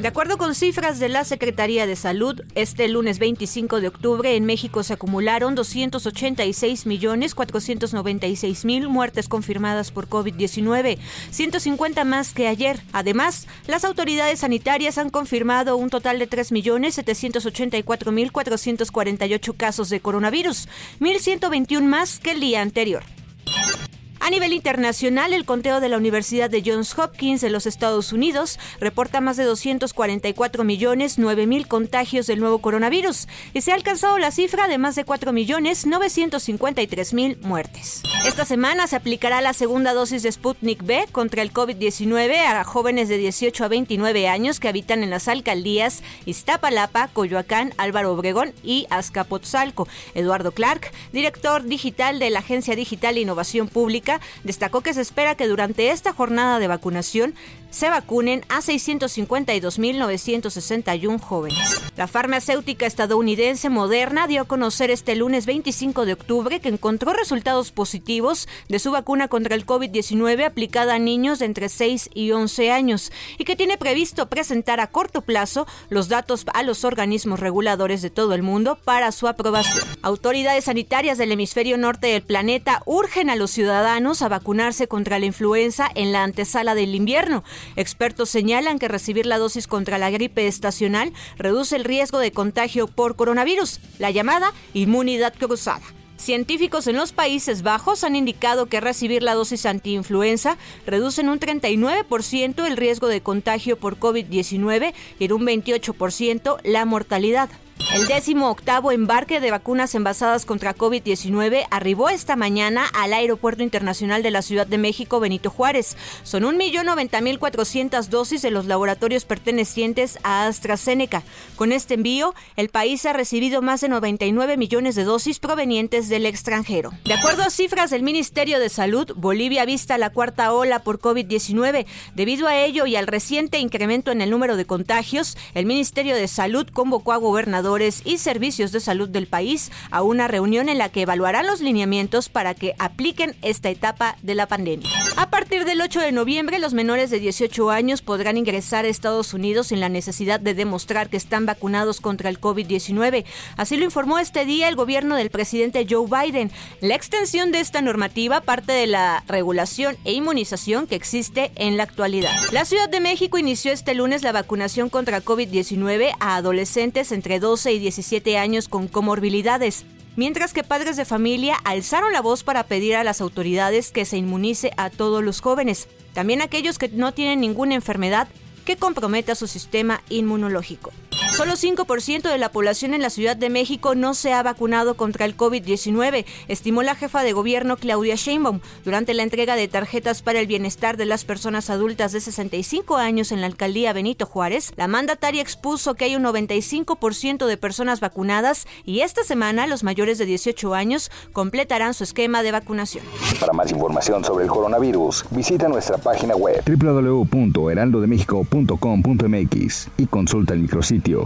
De acuerdo con cifras de la Secretaría de Salud, este lunes 25 de octubre en México se acumularon 286.496.000 muertes confirmadas por COVID-19, 150 más que ayer. Además, las autoridades sanitarias han confirmado un total de 3.784.448 casos de coronavirus, 1.121 más que el día anterior. A nivel internacional, el conteo de la Universidad de Johns Hopkins de los Estados Unidos reporta más de 244 millones 9 mil contagios del nuevo coronavirus y se ha alcanzado la cifra de más de 4 millones 953 mil muertes. Esta semana se aplicará la segunda dosis de Sputnik B contra el COVID-19 a jóvenes de 18 a 29 años que habitan en las alcaldías Iztapalapa, Coyoacán, Álvaro Obregón y Azcapotzalco. Eduardo Clark, director digital de la Agencia Digital e Innovación Pública, destacó que se espera que durante esta jornada de vacunación se vacunen a 652.961 jóvenes. La farmacéutica estadounidense Moderna dio a conocer este lunes 25 de octubre que encontró resultados positivos de su vacuna contra el COVID-19 aplicada a niños de entre 6 y 11 años y que tiene previsto presentar a corto plazo los datos a los organismos reguladores de todo el mundo para su aprobación. Autoridades sanitarias del hemisferio norte del planeta urgen a los ciudadanos a vacunarse contra la influenza en la antesala del invierno. Expertos señalan que recibir la dosis contra la gripe estacional reduce el riesgo de contagio por coronavirus, la llamada inmunidad cruzada. Científicos en los Países Bajos han indicado que recibir la dosis antiinfluenza reduce en un 39% el riesgo de contagio por COVID-19 y en un 28% la mortalidad. El décimo octavo embarque de vacunas envasadas contra COVID-19 arribó esta mañana al Aeropuerto Internacional de la Ciudad de México Benito Juárez. Son 1.090.400 dosis de los laboratorios pertenecientes a AstraZeneca. Con este envío, el país ha recibido más de 99 millones de dosis provenientes del extranjero. De acuerdo a cifras del Ministerio de Salud, Bolivia vista la cuarta ola por COVID-19. Debido a ello y al reciente incremento en el número de contagios, el Ministerio de Salud convocó a gobernadores y servicios de salud del país a una reunión en la que evaluarán los lineamientos para que apliquen esta etapa de la pandemia. A partir del 8 de noviembre, los menores de 18 años podrán ingresar a Estados Unidos sin la necesidad de demostrar que están vacunados contra el COVID-19. Así lo informó este día el gobierno del presidente Joe Biden. La extensión de esta normativa parte de la regulación e inmunización que existe en la actualidad. La Ciudad de México inició este lunes la vacunación contra COVID-19 a adolescentes entre 12 y 17 años con comorbilidades, mientras que padres de familia alzaron la voz para pedir a las autoridades que se inmunice a todos los jóvenes, también aquellos que no tienen ninguna enfermedad que comprometa su sistema inmunológico. Solo 5% de la población en la Ciudad de México no se ha vacunado contra el COVID-19, estimó la jefa de gobierno Claudia Sheinbaum durante la entrega de tarjetas para el bienestar de las personas adultas de 65 años en la alcaldía Benito Juárez. La mandataria expuso que hay un 95% de personas vacunadas y esta semana los mayores de 18 años completarán su esquema de vacunación. Para más información sobre el coronavirus, visita nuestra página web www.heraldodemexico.com.mx y consulta el micrositio